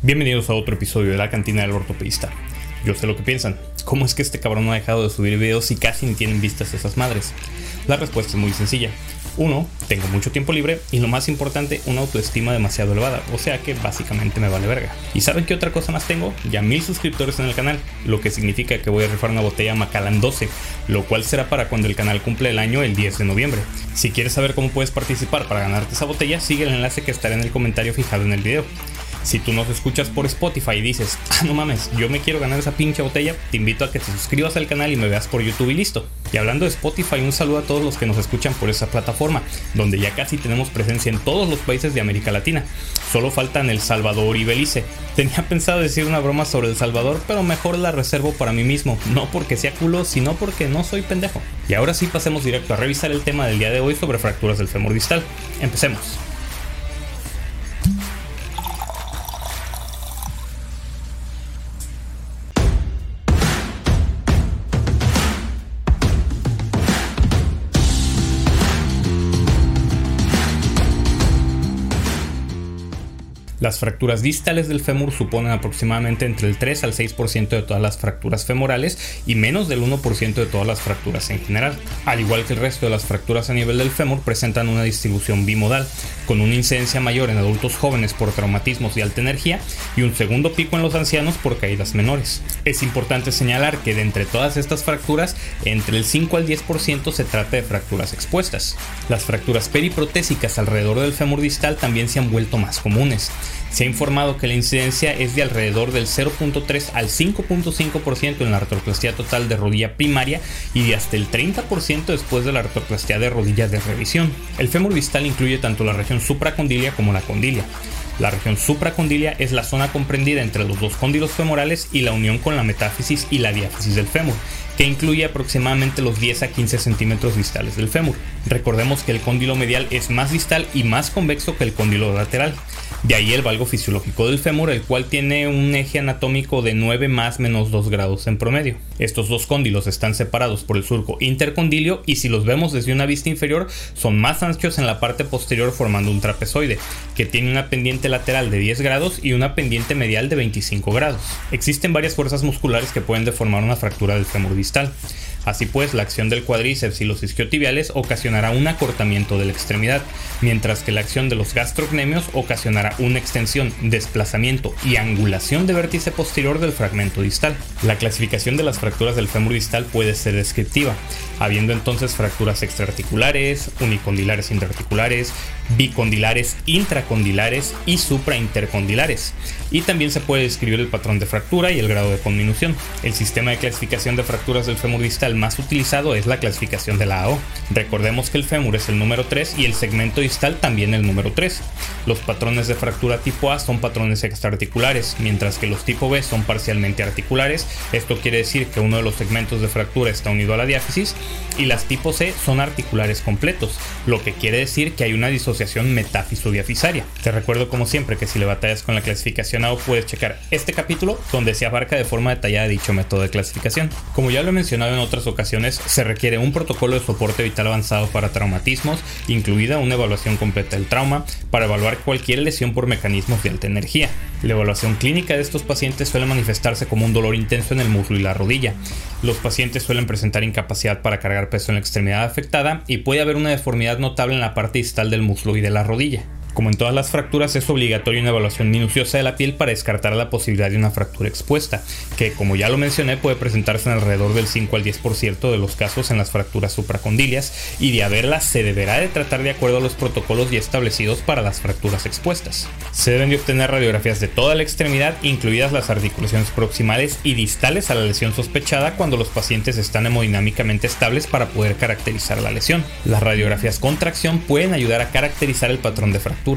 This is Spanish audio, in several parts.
Bienvenidos a otro episodio de la cantina del ortopedista. Yo sé lo que piensan. ¿Cómo es que este cabrón no ha dejado de subir videos y casi ni tienen vistas esas madres? La respuesta es muy sencilla. Uno, tengo mucho tiempo libre y lo más importante, una autoestima demasiado elevada, o sea que básicamente me vale verga. ¿Y saben qué otra cosa más tengo? Ya mil suscriptores en el canal, lo que significa que voy a rifar una botella Macallan 12, lo cual será para cuando el canal cumple el año el 10 de noviembre. Si quieres saber cómo puedes participar para ganarte esa botella, sigue el enlace que estará en el comentario fijado en el video. Si tú nos escuchas por Spotify y dices, ah, no mames, yo me quiero ganar esa pinche botella, te invito a que te suscribas al canal y me veas por YouTube y listo. Y hablando de Spotify, un saludo a todos los que nos escuchan por esa plataforma, donde ya casi tenemos presencia en todos los países de América Latina. Solo faltan El Salvador y Belice. Tenía pensado decir una broma sobre El Salvador, pero mejor la reservo para mí mismo, no porque sea culo, sino porque no soy pendejo. Y ahora sí pasemos directo a revisar el tema del día de hoy sobre fracturas del fémur distal. Empecemos. Las fracturas distales del fémur suponen aproximadamente entre el 3 al 6% de todas las fracturas femorales y menos del 1% de todas las fracturas en general. Al igual que el resto de las fracturas a nivel del fémur presentan una distribución bimodal, con una incidencia mayor en adultos jóvenes por traumatismos de alta energía y un segundo pico en los ancianos por caídas menores. Es importante señalar que de entre todas estas fracturas, entre el 5 al 10% se trata de fracturas expuestas. Las fracturas periprotésicas alrededor del fémur distal también se han vuelto más comunes. Se ha informado que la incidencia es de alrededor del 0.3 al 5.5% en la artroplastia total de rodilla primaria y de hasta el 30% después de la artroplastia de rodilla de revisión. El fémur distal incluye tanto la región supracondilia como la condilia. La región supracondilia es la zona comprendida entre los dos cóndilos femorales y la unión con la metáfisis y la diáfisis del fémur, que incluye aproximadamente los 10 a 15 centímetros distales del fémur. Recordemos que el cóndilo medial es más distal y más convexo que el cóndilo lateral. De ahí el valgo fisiológico del fémur, el cual tiene un eje anatómico de 9 más menos 2 grados en promedio. Estos dos cóndilos están separados por el surco intercondilio y si los vemos desde una vista inferior son más anchos en la parte posterior formando un trapezoide, que tiene una pendiente lateral de 10 grados y una pendiente medial de 25 grados. Existen varias fuerzas musculares que pueden deformar una fractura del fémur distal cristal. Así pues, la acción del cuádriceps y los isquiotibiales ocasionará un acortamiento de la extremidad, mientras que la acción de los gastrocnemios ocasionará una extensión, desplazamiento y angulación de vértice posterior del fragmento distal. La clasificación de las fracturas del fémur distal puede ser descriptiva, habiendo entonces fracturas extraarticulares, unicondilares interarticulares, bicondilares intracondilares y supraintercondilares. Y también se puede describir el patrón de fractura y el grado de conminución. El sistema de clasificación de fracturas del fémur distal más utilizado es la clasificación de la AO. Recordemos que el fémur es el número 3 y el segmento distal también el número 3. Los patrones de fractura tipo A son patrones extraarticulares, mientras que los tipo B son parcialmente articulares. Esto quiere decir que uno de los segmentos de fractura está unido a la diáfisis y las tipo C son articulares completos, lo que quiere decir que hay una disociación metáfiso-diafisaria. Te recuerdo como siempre que si le batallas con la clasificación AO puedes checar este capítulo donde se abarca de forma detallada dicho método de clasificación. Como ya lo he mencionado en otras ocasiones, se requiere un protocolo de soporte vital avanzado para traumatismos, incluida una evaluación completa del trauma, para evaluar cualquier lesión por mecanismos de alta energía. La evaluación clínica de estos pacientes suele manifestarse como un dolor intenso en el muslo y la rodilla. Los pacientes suelen presentar incapacidad para cargar peso en la extremidad afectada y puede haber una deformidad notable en la parte distal del muslo y de la rodilla. Como en todas las fracturas, es obligatoria una evaluación minuciosa de la piel para descartar la posibilidad de una fractura expuesta, que como ya lo mencioné puede presentarse en alrededor del 5 al 10% de los casos en las fracturas supracondilias y de haberla se deberá de tratar de acuerdo a los protocolos ya establecidos para las fracturas expuestas. Se deben de obtener radiografías de toda la extremidad, incluidas las articulaciones proximales y distales a la lesión sospechada cuando los pacientes están hemodinámicamente estables para poder caracterizar la lesión. Las radiografías con tracción pueden ayudar a caracterizar el patrón de fractura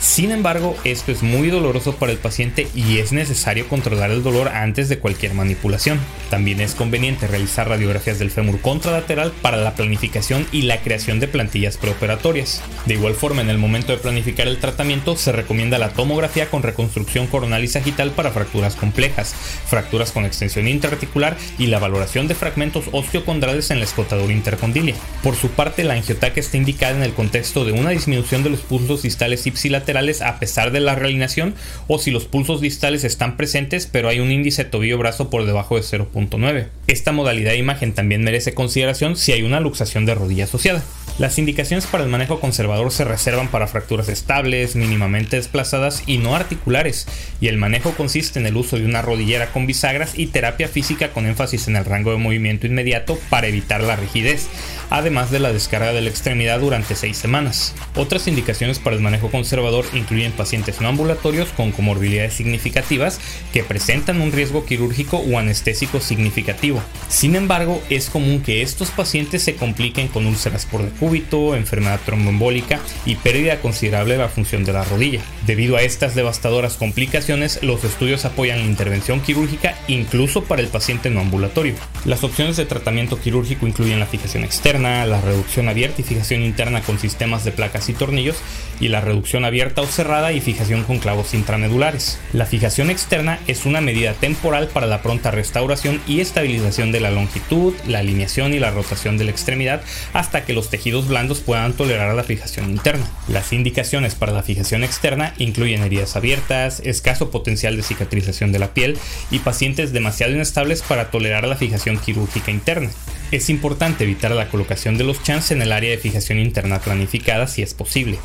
sin embargo, esto es muy doloroso para el paciente y es necesario controlar el dolor antes de cualquier manipulación. También es conveniente realizar radiografías del fémur contralateral para la planificación y la creación de plantillas preoperatorias. De igual forma, en el momento de planificar el tratamiento, se recomienda la tomografía con reconstrucción coronal y sagital para fracturas complejas, fracturas con extensión intraarticular y la valoración de fragmentos osteocondrales en la escotadura intercondilia. Por su parte, la angiotaca está indicada en el contexto de una disminución de los pulsos distales distales ipsilaterales a pesar de la realineación o si los pulsos distales están presentes pero hay un índice tobillo-brazo por debajo de 0.9. Esta modalidad de imagen también merece consideración si hay una luxación de rodilla asociada. Las indicaciones para el manejo conservador se reservan para fracturas estables, mínimamente desplazadas y no articulares, y el manejo consiste en el uso de una rodillera con bisagras y terapia física con énfasis en el rango de movimiento inmediato para evitar la rigidez, además de la descarga de la extremidad durante 6 semanas. Otras indicaciones para el manejo conservador incluyen pacientes no ambulatorios con comorbilidades significativas que presentan un riesgo quirúrgico o anestésico significativo. Sin embargo, es común que estos pacientes se compliquen con úlceras por decúbito, enfermedad tromboembólica y pérdida considerable de la función de la rodilla. Debido a estas devastadoras complicaciones, los estudios apoyan la intervención quirúrgica incluso para el paciente no ambulatorio. Las opciones de tratamiento quirúrgico incluyen la fijación externa, la reducción abierta y fijación interna con sistemas de placas y tornillos, y la reducción abierta o cerrada y fijación con clavos intramedulares. La fijación externa es una medida temporal para la pronta restauración y estabilización de la longitud, la alineación y la rotación de la extremidad hasta que los tejidos blandos puedan tolerar la fijación interna. Las indicaciones para la fijación externa incluyen heridas abiertas, escaso potencial de cicatrización de la piel y pacientes demasiado inestables para tolerar la fijación quirúrgica interna. Es importante evitar la colocación de los chans en el área de fijación interna planificada si es posible.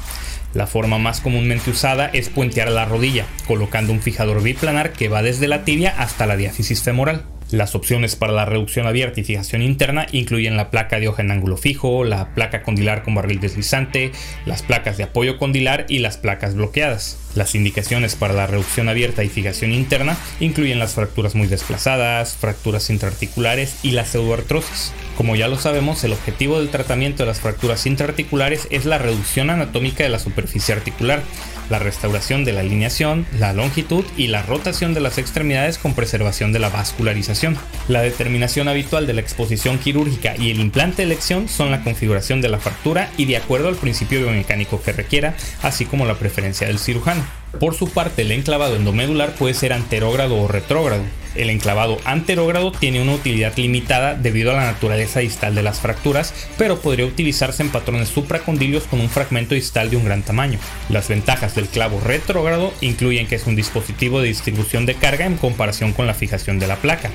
La forma más comúnmente usada es puentear la rodilla, colocando un fijador biplanar que va desde la tibia hasta la diáfisis femoral. Las opciones para la reducción abierta y fijación interna incluyen la placa de hoja en ángulo fijo, la placa condilar con barril deslizante, las placas de apoyo condilar y las placas bloqueadas. Las indicaciones para la reducción abierta y fijación interna incluyen las fracturas muy desplazadas, fracturas intraarticulares y la pseudoartrosis. Como ya lo sabemos, el objetivo del tratamiento de las fracturas intraarticulares es la reducción anatómica de la superficie articular, la restauración de la alineación, la longitud y la rotación de las extremidades con preservación de la vascularización. La determinación habitual de la exposición quirúrgica y el implante de elección son la configuración de la fractura y de acuerdo al principio biomecánico que requiera, así como la preferencia del cirujano. Por su parte, el enclavado endomedular puede ser anterógrado o retrógrado. El enclavado anterógrado tiene una utilidad limitada debido a la naturaleza distal de las fracturas, pero podría utilizarse en patrones supracondilios con un fragmento distal de un gran tamaño. Las ventajas del clavo retrógrado incluyen que es un dispositivo de distribución de carga en comparación con la fijación de la placa.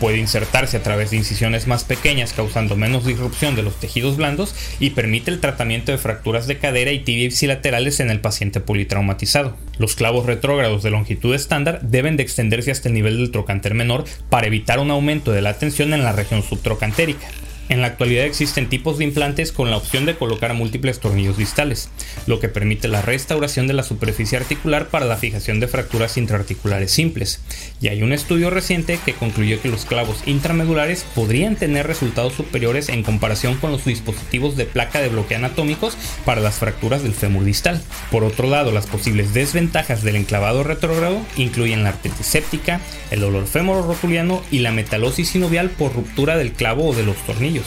Puede insertarse a través de incisiones más pequeñas causando menos disrupción de los tejidos blandos y permite el tratamiento de fracturas de cadera y tibia ipsilaterales en el paciente politraumatizado. Los clavos retrógrados de longitud estándar deben de extenderse hasta el nivel del trocánter menor para evitar un aumento de la tensión en la región subtrocantérica. En la actualidad existen tipos de implantes con la opción de colocar múltiples tornillos distales, lo que permite la restauración de la superficie articular para la fijación de fracturas intraarticulares simples. Y hay un estudio reciente que concluyó que los clavos intramedulares podrían tener resultados superiores en comparación con los dispositivos de placa de bloqueo anatómicos para las fracturas del fémur distal. Por otro lado, las posibles desventajas del enclavado retrógrado incluyen la artritis séptica, el dolor femororotuliano y la metalosis sinovial por ruptura del clavo o de los tornillos.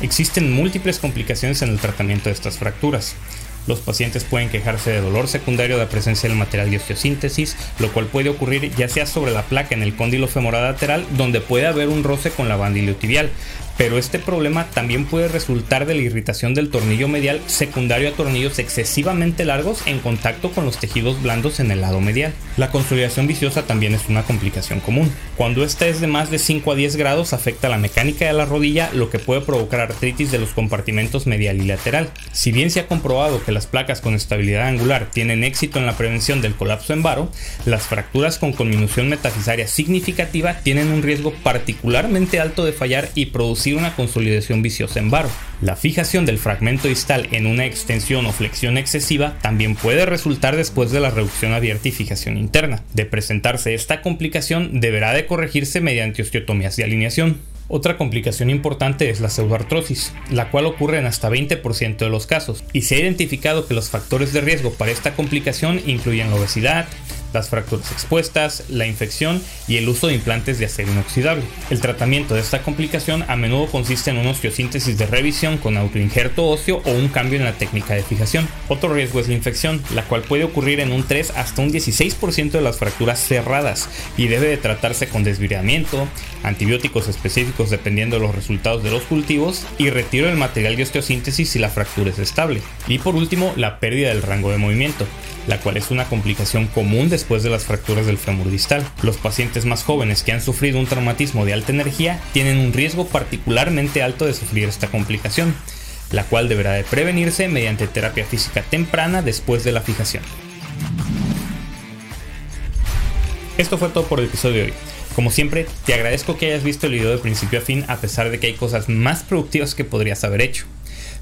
Existen múltiples complicaciones en el tratamiento de estas fracturas. Los pacientes pueden quejarse de dolor secundario de la presencia del material de osteosíntesis, lo cual puede ocurrir ya sea sobre la placa en el cóndilo femoral lateral, donde puede haber un roce con la banda iliotibial, pero este problema también puede resultar de la irritación del tornillo medial secundario a tornillos excesivamente largos en contacto con los tejidos blandos en el lado medial. La consolidación viciosa también es una complicación común. Cuando esta es de más de 5 a 10 grados afecta la mecánica de la rodilla, lo que puede provocar artritis de los compartimentos medial y lateral. Si bien se ha comprobado que las placas con estabilidad angular tienen éxito en la prevención del colapso en varo, las fracturas con conminución metafisaria significativa tienen un riesgo particularmente alto de fallar y producir una consolidación viciosa en varo. La fijación del fragmento distal en una extensión o flexión excesiva también puede resultar después de la reducción abierta y fijación interna. De presentarse esta complicación, deberá de corregirse mediante osteotomías de alineación. Otra complicación importante es la pseudoartrosis, la cual ocurre en hasta 20% de los casos, y se ha identificado que los factores de riesgo para esta complicación incluyen la obesidad, las fracturas expuestas, la infección y el uso de implantes de acero inoxidable. El tratamiento de esta complicación a menudo consiste en una osteosíntesis de revisión con autoinjerto óseo o un cambio en la técnica de fijación. Otro riesgo es la infección, la cual puede ocurrir en un 3 hasta un 16% de las fracturas cerradas y debe de tratarse con desviramiento, antibióticos específicos dependiendo de los resultados de los cultivos y retiro del material de osteosíntesis si la fractura es estable. Y por último, la pérdida del rango de movimiento, la cual es una complicación común después de las fracturas del fémur distal. Los pacientes más jóvenes que han sufrido un traumatismo de alta energía tienen un riesgo particularmente alto de sufrir esta complicación, la cual deberá de prevenirse mediante terapia física temprana después de la fijación. Esto fue todo por el episodio de hoy. Como siempre, te agradezco que hayas visto el video de principio a fin a pesar de que hay cosas más productivas que podrías haber hecho.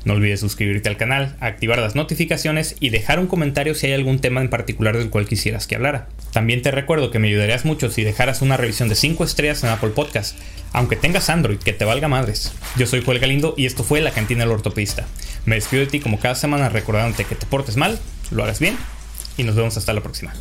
No olvides suscribirte al canal, activar las notificaciones y dejar un comentario si hay algún tema en particular del cual quisieras que hablara. También te recuerdo que me ayudarías mucho si dejaras una revisión de 5 estrellas en Apple Podcast, aunque tengas Android, que te valga madres. Yo soy Joel Galindo y esto fue La Cantina del Ortopedista. Me despido de ti como cada semana recordándote que te portes mal, lo hagas bien y nos vemos hasta la próxima.